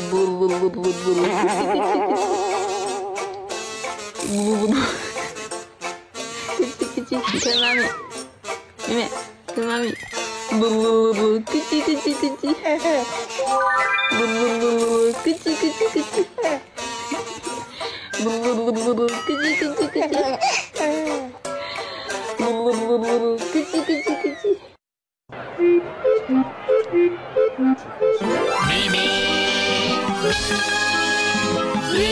你看妈咪，妹妹，看妈咪，呜呜呜，咯叽咯叽咯叽，呜呜呜，咯叽咯叽咯叽，呜呜呜，咯叽咯叽咯叽，呜呜呜，咯叽咯叽咯叽。咪咪，咪咪。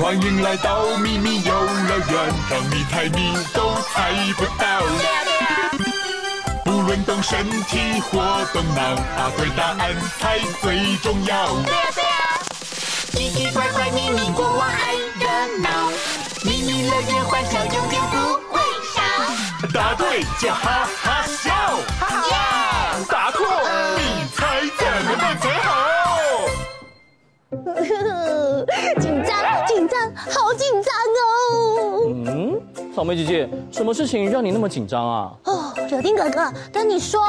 欢迎来到秘密游乐园，让你猜谜都猜不到。不论动身体或动脑，答对答案才最重要。对呀对呀，奇奇怪怪秘密国王爱热闹，秘密乐园欢笑永远不。答对就哈哈笑，哈哈，答错你猜怎么办才好？紧张，紧张，好紧张哦！嗯，草莓姐姐，什么事情让你那么紧张啊？哦，柳丁哥哥，跟你说，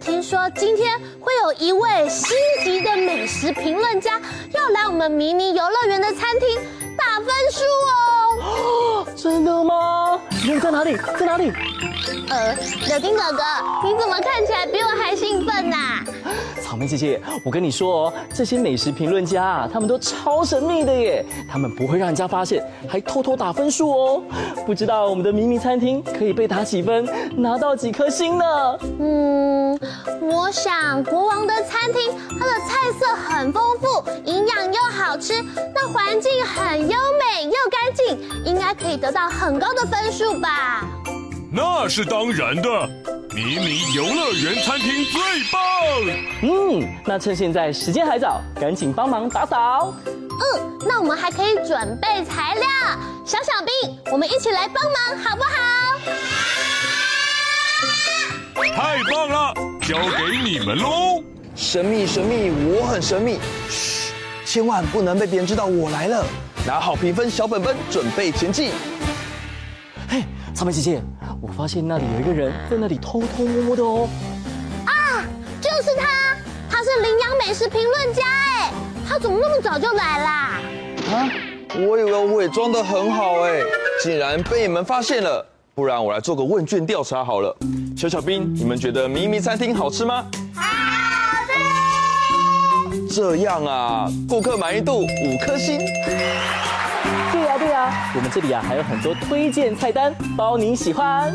听说今天会有一位星级的美食评论家要来我们迷你游乐园的餐厅打分数哦。哦，真的吗？人在哪里？在哪里？呃，柳丁哥哥，你怎么看起来比我还兴奋呢？草莓姐姐，我跟你说哦，这些美食评论家啊，他们都超神秘的耶，他们不会让人家发现，还偷偷打分数哦。不知道我们的迷你餐厅可以被打几分，拿到几颗星呢？嗯，我想国王的餐厅，它的菜色很丰富，营养又好吃，那环境很优美又干净，应该可以得到很高的分数吧？那是当然的。迷你游乐园餐厅最棒！嗯，那趁现在时间还早，赶紧帮忙打扫。嗯，那我们还可以准备材料。小小兵，我们一起来帮忙好不好？太棒了，交给你们喽！神秘神秘，我很神秘，嘘，千万不能被别人知道我来了。拿好评分小本本，准备前进。嘿，草莓姐姐。我发现那里有一个人在那里偷偷摸摸的哦。啊，就是他，他是羚羊美食评论家哎，他怎么那么早就来啦？啊，我以为我伪装的很好哎，竟然被你们发现了。不然我来做个问卷调查好了。小小兵，你们觉得咪咪餐厅好吃吗？好吃。这样啊，顾客满意度五颗星。对呀对呀我们这里啊，还有很多推荐菜单，包你喜欢。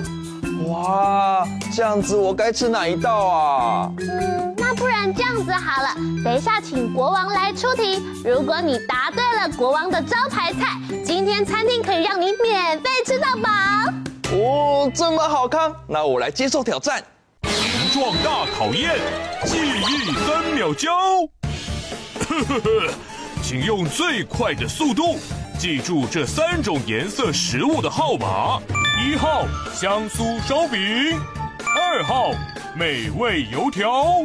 哇，这样子我该吃哪一道啊？嗯，那不然这样子好了，等一下请国王来出题。如果你答对了国王的招牌菜，今天餐厅可以让你免费吃到饱。哦，这么好看，那我来接受挑战。形状大考验，记忆三秒胶。呵呵呵，请用最快的速度。记住这三种颜色食物的号码：一号香酥烧饼，二号美味油条，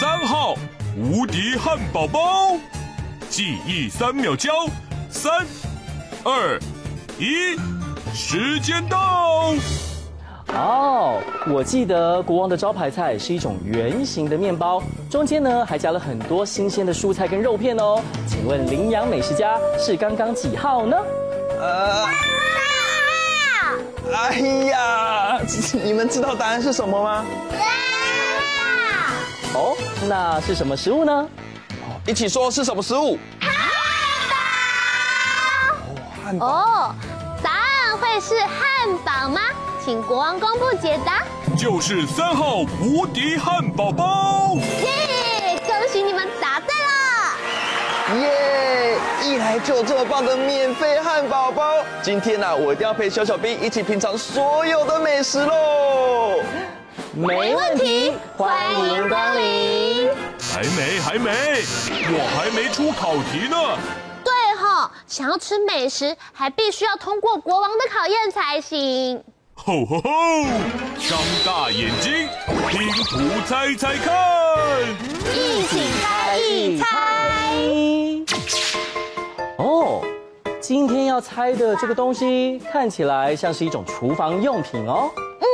三号无敌汉堡包。记忆三秒胶，三、二、一，时间到。哦，我记得国王的招牌菜是一种圆形的面包，中间呢还加了很多新鲜的蔬菜跟肉片哦。请问羚羊美食家是刚刚几号呢？呃，哎呀，你们知道答案是什么吗？哦，那是什么食物呢？一起说是什么食物？汉堡。哦，是汉堡吗？请国王公布解答，就是三号无敌汉堡包。耶，恭喜你们答对了！耶，一来就有这么棒的免费汉堡包，今天呢、啊，我一定要陪小小兵一起品尝所有的美食喽！没问题，欢迎光临。还没，还没，我还没出考题呢。想要吃美食，还必须要通过国王的考验才行。吼吼吼！张大眼睛，拼图猜猜看，一起猜一猜。哦，今天要猜的这个东西看起来像是一种厨房用品哦。嗯，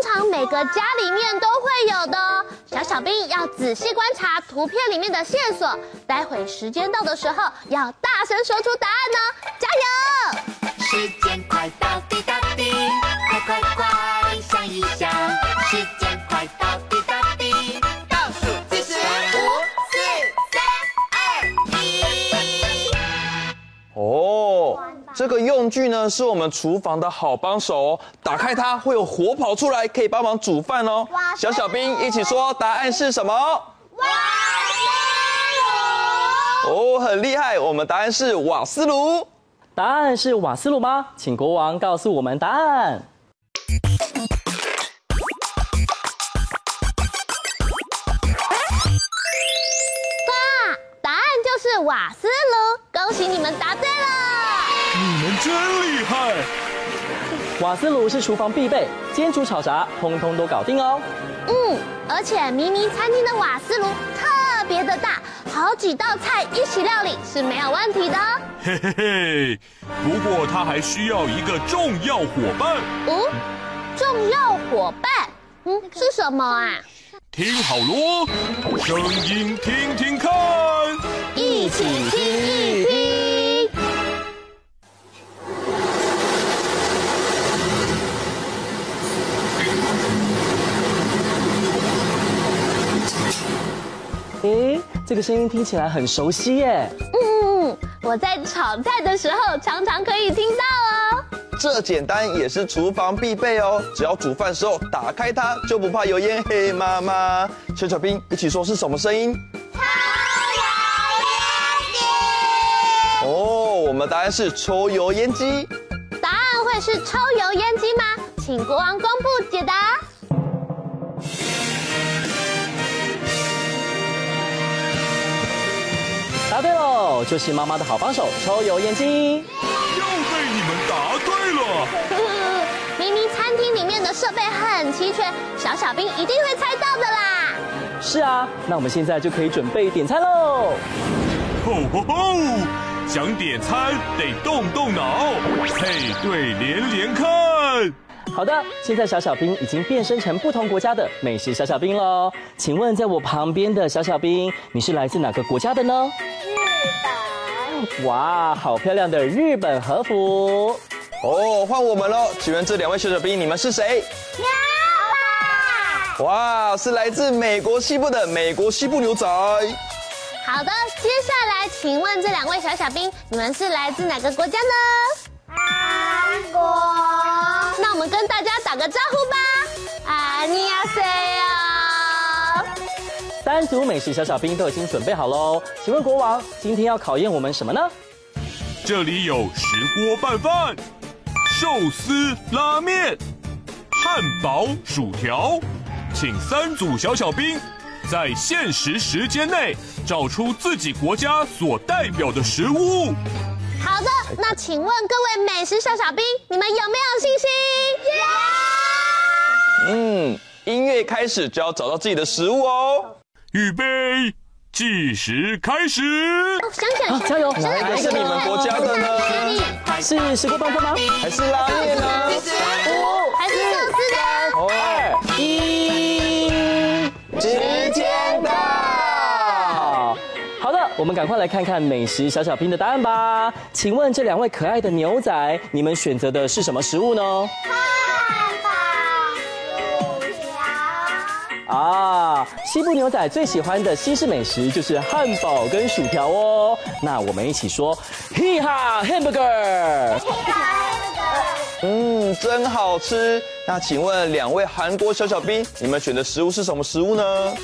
通常每个家里面都会有的，小小兵要仔细观察图片里面的线索，待会时间到的时候要大声说出答案呢，加油！时间快到，滴答。用具呢是我们厨房的好帮手哦，打开它会有火跑出来，可以帮忙煮饭哦。小小兵一起说答案是什么？瓦斯炉。哦，很厉害，我们答案是瓦斯炉。答案是瓦斯炉吗？请国王告诉我们答案。哇，答案就是瓦斯炉，恭喜你们答对了！真厉害！瓦斯炉是厨房必备，煎煮炒炸，通通都搞定哦。嗯，而且咪咪餐厅的瓦斯炉特别的大，好几道菜一起料理是没有问题的哦。嘿嘿嘿，不过它还需要一个重要伙伴。哦，重要伙伴，嗯，是什么啊？听好喽，声音听听看，一起听一听。诶，这个声音听起来很熟悉耶。嗯，我在炒菜的时候常常可以听到哦。这简单也是厨房必备哦，只要煮饭时候打开它，就不怕油烟黑妈妈。小小兵一起说是什么声音？抽油烟机。哦，我们答案是抽油烟机。答案会是抽油烟机吗？请国王公布解答。答对喽，就是妈妈的好帮手——抽油烟机。又被你们答对了。明明餐厅里面的设备很齐全，小小兵一定会猜到的啦。是啊，那我们现在就可以准备点餐喽。吼吼吼！想点餐得动动脑，配对连连看。好的，现在小小兵已经变身成不同国家的美食小小兵喽。请问，在我旁边的小小兵，你是来自哪个国家的呢？日本哇，好漂亮的日本和服！哦，换我们喽！请问这两位小小兵，你们是谁？牛仔。哇，是来自美国西部的美国西部牛仔。好的，接下来请问这两位小小兵，你们是来自哪个国家呢？韩国。那我们跟大家打个招呼吧。啊，你好谁呀？三组美食小小兵都已经准备好喽，请问国王今天要考验我们什么呢？这里有石锅拌饭、寿司拉面、汉堡薯条，请三组小小兵在限时时间内找出自己国家所代表的食物。好的，那请问各位美食小小兵，你们有没有信心？有嗯，音乐开始就要找到自己的食物哦。预备，计时开始。哦、想想，加油！哪一个是你们国家的呢？是石锅拌饭吗？还是拉面呢？们赶快来看看美食小小兵的答案吧。请问这两位可爱的牛仔，你们选择的是什么食物呢？啊，西部牛仔最喜欢的西式美食就是汉堡跟薯条哦。那我们一起说，嘿哈，hamburger。嗯，真好吃。那请问两位韩国小小兵，你们选的食物是什么食物呢？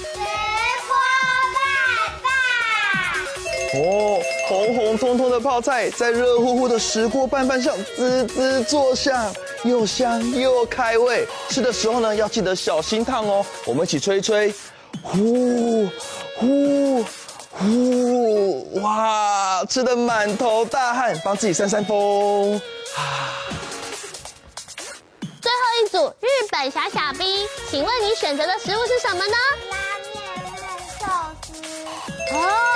哦，红红彤彤的泡菜在热乎乎的石锅拌饭上滋滋作响。又香又开胃，吃的时候呢要记得小心烫哦。我们一起吹吹，呼呼呼！哇，吃的满头大汗，帮自己扇扇风。啊！最后一组日本小小兵，请问你选择的食物是什么呢？拉面、寿司。哦，在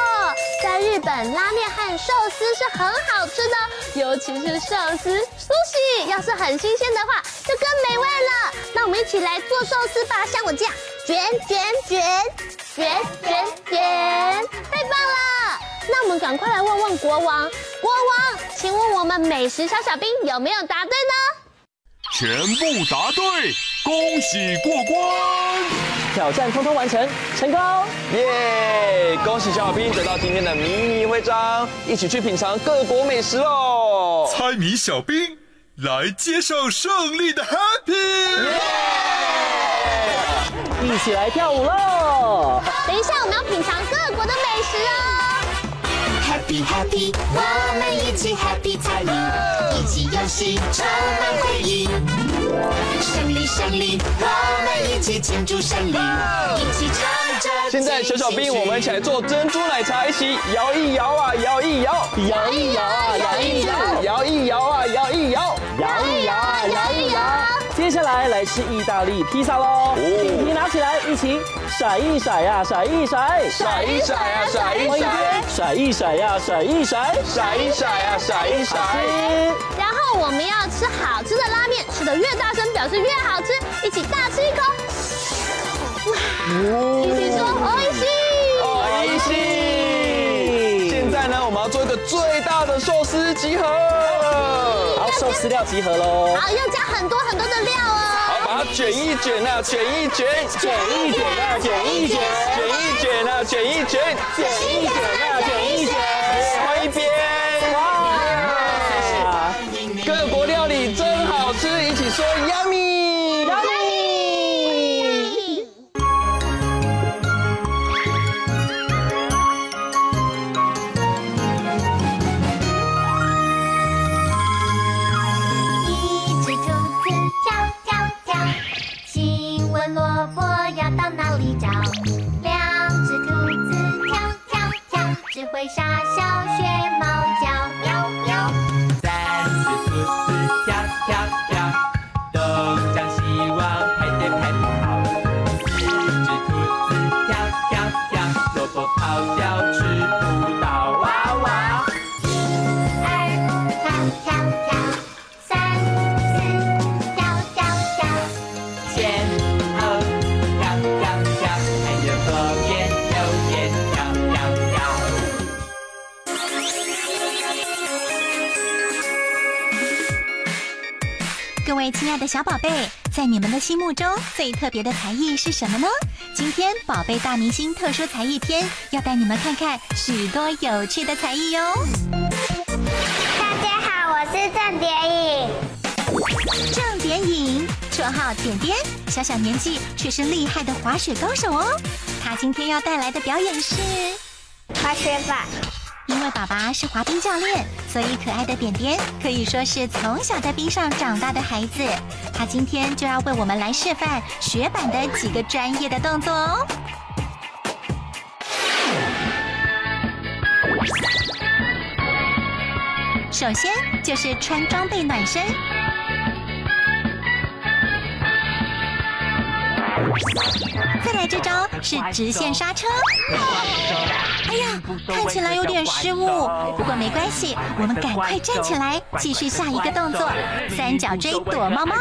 日本拉面和寿司是很好吃的，尤其是寿司。寿司要是很新鲜的话，就更美味了。那我们一起来做寿司吧，像我这样卷卷卷卷卷卷，太棒了！那我们赶快来问问国王，国王，请问我们美食小小兵有没有答对呢？全部答对，恭喜过关！挑战通通完成，成功！耶！恭喜小小兵得到今天的迷你徽章，一起去品尝各国美食喽！猜谜小兵来接受胜利的 Happy！耶！一起来跳舞喽！等一下，我们要品尝各国的美食哦。Happy Happy，我们一起 Happy 彩铃，一起游戏充满回忆。胜利胜利，我们一起庆祝胜利，一起唱着。现在小小兵，我们一起来做珍珠奶茶，一起摇一摇啊，摇一摇，摇一摇啊，摇一摇，摇一摇啊，摇一摇，摇一摇啊，摇一摇。接下来来吃意大利披萨喽！饼皮拿起来，一起甩一甩呀，甩一甩，甩一甩呀，甩一甩，甩一甩呀，甩一甩，甩一甩呀，甩一甩。然后我们要吃好吃的拉面，吃得越大声，表示越好吃。一起大吃一口，哇！一起说おいしい，おいしい。现在呢，我们要做一个最大的寿司集合。 好，寿司料集合喽。好，要加很多很多的料哦。好，把它卷一卷啊，卷一卷，卷一卷啊，卷一卷，卷一卷啊，卷一卷，卷一卷里各位亲爱的小宝贝，在你们的心目中最特别的才艺是什么呢？今天宝贝大明星特殊才艺篇要带你们看看许多有趣的才艺哟。大家好，我是郑典颖。郑典颖，绰号点点，小小年纪却是厉害的滑雪高手哦。她今天要带来的表演是滑雪板。因为爸爸是滑冰教练，所以可爱的点点可以说是从小在冰上长大的孩子。他今天就要为我们来示范雪板的几个专业的动作哦。首先就是穿装备暖身。再来这招是直线刹车。哎呀，看起来有点失误，不过没关系，我们赶快站起来，继续下一个动作——三角锥躲猫猫。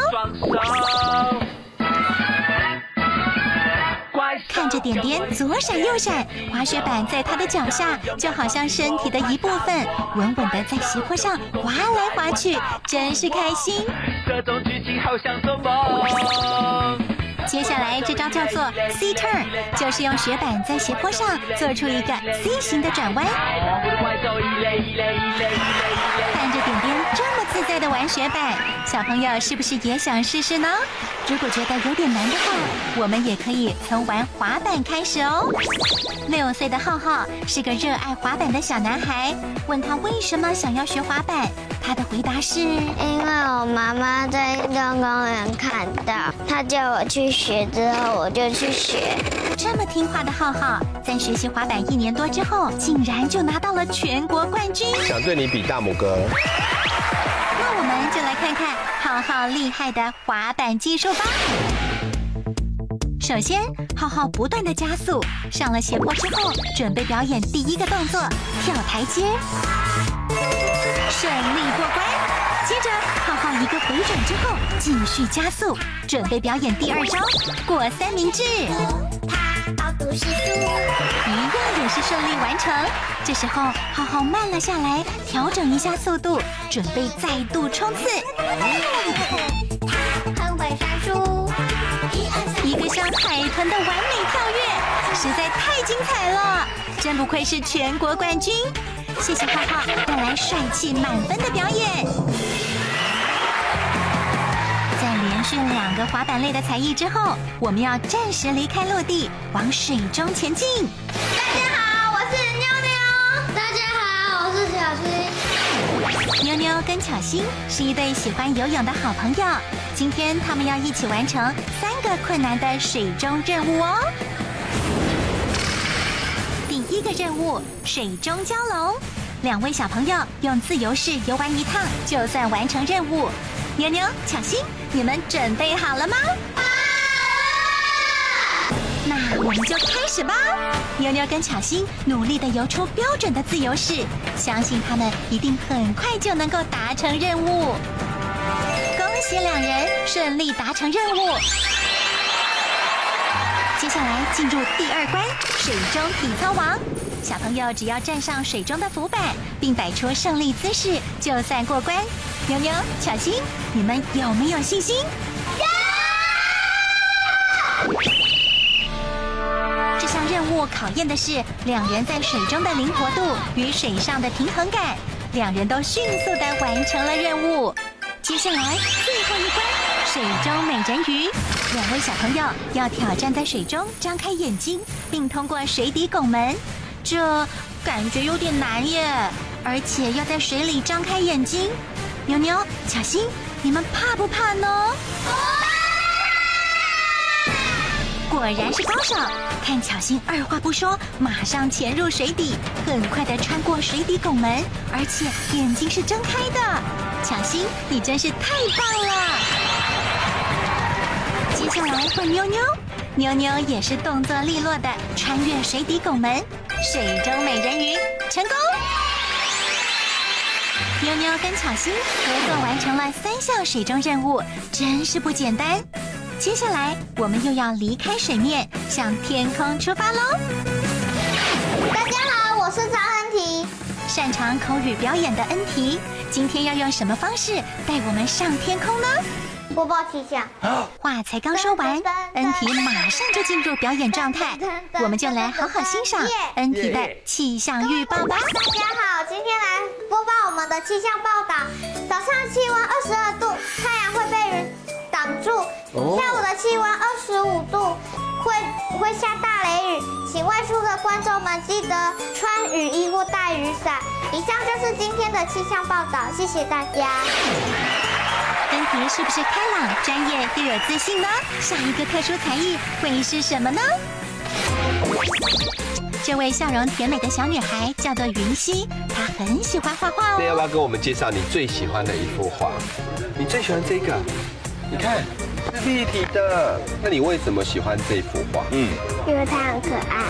看着点点左闪右闪，滑雪板在他的脚下，就好像身体的一部分，稳稳的在斜坡上滑来滑去，真是开心。这种剧情好像做梦。接下来这招叫做 C turn，就是用雪板在斜坡上做出一个 C 型的转弯。这么自在的玩雪板，小朋友是不是也想试试呢？如果觉得有点难的话，我们也可以从玩滑板开始哦。六岁的浩浩是个热爱滑板的小男孩，问他为什么想要学滑板，他的回答是：因为我妈妈在运动公园看到，她叫我去学，之后我就去学。这么听话的浩浩，在学习滑板一年多之后，竟然就拿到了全国冠军。想对你比大拇哥。我们就来看看浩浩厉害的滑板技术吧。首先，浩浩不断的加速，上了斜坡之后，准备表演第一个动作——跳台阶，顺利过关。接着浩浩一个回转之后，继续加速，准备表演第二招过三明治。一样也是顺利完成。这时候浩浩慢了下来，调整一下速度，准备再度冲刺。很会算数，一二三，一个像海豚的完美跳跃，实在太精彩了！真不愧是全国冠军。谢谢浩浩带来帅气满分的表演。在连续两个滑板类的才艺之后，我们要暂时离开陆地，往水中前进。大家好，我是妞妞。大家好，我是小新。妞妞跟巧芯是一对喜欢游泳的好朋友，今天他们要一起完成三个困难的水中任务哦。第一个任务：水中蛟龙。两位小朋友用自由式游完一趟，就算完成任务。妞妞、巧芯，你们准备好了吗？那我们就开始吧。妞妞跟巧芯努力地游出标准的自由式，相信他们一定很快就能够达成任务。恭喜两人顺利达成任务。接下来进入第二关——水中体操王。小朋友只要站上水中的浮板，并摆出胜利姿势，就算过关。妞妞、小新，你们有没有信心？这项任务考验的是两人在水中的灵活度与水上的平衡感。两人都迅速地完成了任务。接下来最后一关——水中美人鱼。两位小朋友要挑战在水中张开眼睛，并通过水底拱门。这感觉有点难耶，而且要在水里张开眼睛。妞妞、巧心，你们怕不怕呢？果然是高手，看巧心二话不说，马上潜入水底，很快的穿过水底拱门，而且眼睛是睁开的。巧心，你真是太棒了！接下来换妞妞，妞妞也是动作利落的穿越水底拱门。水中美人鱼成功！妞妞跟巧心合作完成了三项水中任务，真是不简单。接下来我们又要离开水面，向天空出发喽！大家好，我是张恩提。擅长口语表演的恩提，今天要用什么方式带我们上天空呢？播报气象。话才刚说完，恩体马上就进入表演状态。我们就来好好欣赏恩体的气象预报吧。大家好，今天来播报我们的气象报道。早上气温二十二度，太阳会被云挡住；下午的气温二十五度，会会下大雷雨，请外出的观众们记得穿雨衣或带雨伞。以上就是今天的气象报道，谢谢大家。恩缇是不是开朗、专业又有自信呢？下一个特殊才艺会是什么呢？这位笑容甜美的小女孩叫做云溪，她很喜欢画画哦。那要不要跟我们介绍你最喜欢的一幅画？你最喜欢这个？你看，是立体的。那你为什么喜欢这幅画？嗯，因为它很可爱。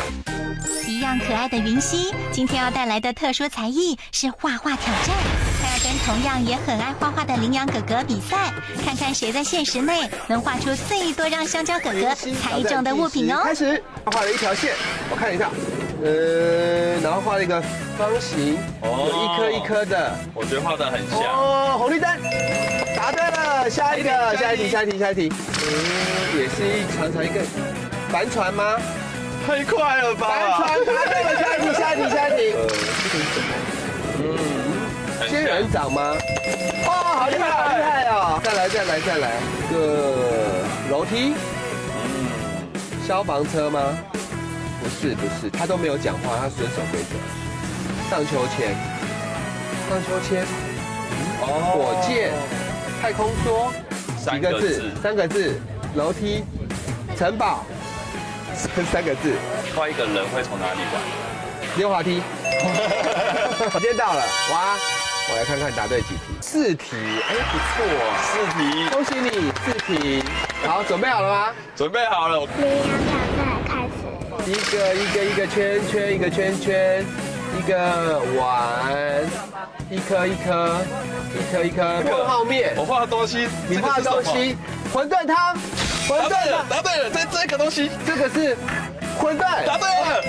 一样可爱的云溪，今天要带来的特殊才艺是画画挑战。跟同样也很爱画画的羚羊哥哥比赛，看看谁在限时内能画出最多让香蕉哥哥猜中的物品哦。开始，画了一条线，我看一下，呃，然后画了一个方形，哦一颗一颗的，我觉得画的很像。哦，红绿灯，答对了，下一个，下一题，下一题，下一题，嗯，也是一长长一个帆船吗？太快了吧！帆船，答对了，下一题，下一题，下一题。嗯，仙人掌吗？哦，好厉害，好厉害哦！再来，再来，再来，一个楼梯。嗯，消防车吗？不是，不是，他都没有讲话，他遵守规则。荡秋千，荡秋千。哦，火箭，太空梭，几个字？三个字。楼梯，城堡。三个字，画一个人会从哪里玩？溜滑梯。时间到了，哇！我来看看答对几题。四题，哎，不错，四题，恭喜你，四题。好，准备好了吗？准备好了。绵羊挑战开始。一个一个一个圈圈，一个圈圈，一个碗，一颗一颗，一颗一颗问号面。我画的东西，你画的东西，馄饨汤，馄饨汤，答对了，这这个东西，这个是馄饨，答对了。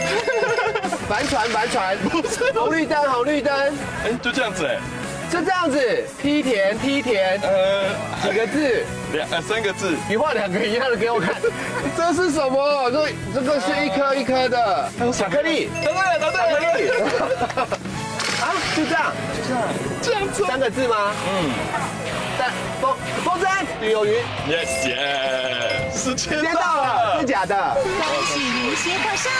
帆船，帆船，不 是红绿灯，红绿灯，哎，就这样子哎，就这样子，梯田，梯田，呃，几个字？两呃三个字。你画两个一样的给我看，这是什么？这这个是一颗一颗的。巧克力，答对了，答对了，对啊，就这样，就这样，这样子，三个字吗？嗯，但风风筝旅游云，yes yes，时间到了，是假的。恭喜您先获胜！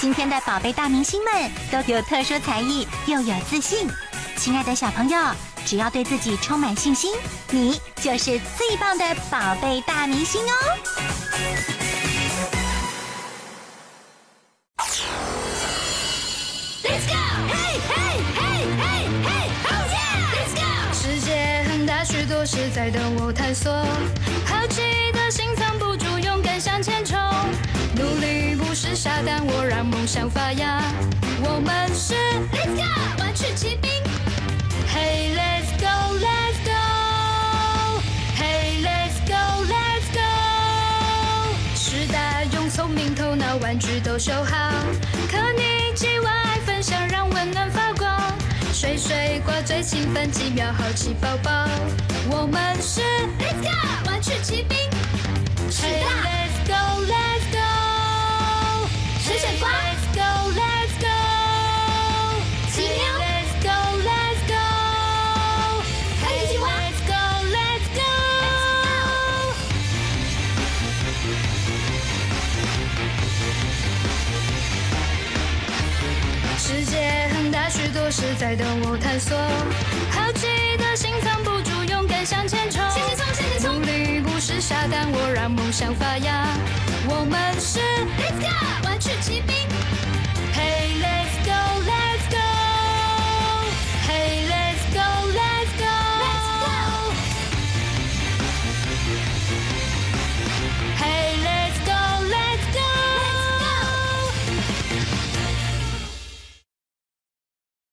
今天的宝贝大明星们都有特殊才艺，又有自信。亲爱的小朋友，只要对自己充满信心，你就是最棒的宝贝大明星哦！let's go 嘿嘿嘿嘿嘿，好热，let's go 世界很大，许多事在等我探索。力不是傻蛋，我让梦想发芽。我们是 Let's go，万曲齐兵。Hey Let's go Let's go Hey Let's go Let's go 师大用聪明头脑，玩具都修好。可你既爱分享，让温暖发光。水水挂最兴奋，几秒好奇宝宝。我们是 Let's go，万曲齐兵。Hey Let's go Let's go，水水瓜 Let's go Let's go，几秒 Let's go Let's go，快一起玩 Let's go Let's go。世界很大，许多事在等我探索。好奇的心藏不住，勇敢向前冲。向前冲，向前冲。努力不是傻蛋，我让梦想发芽。我们是 Let's go，万曲齐兵。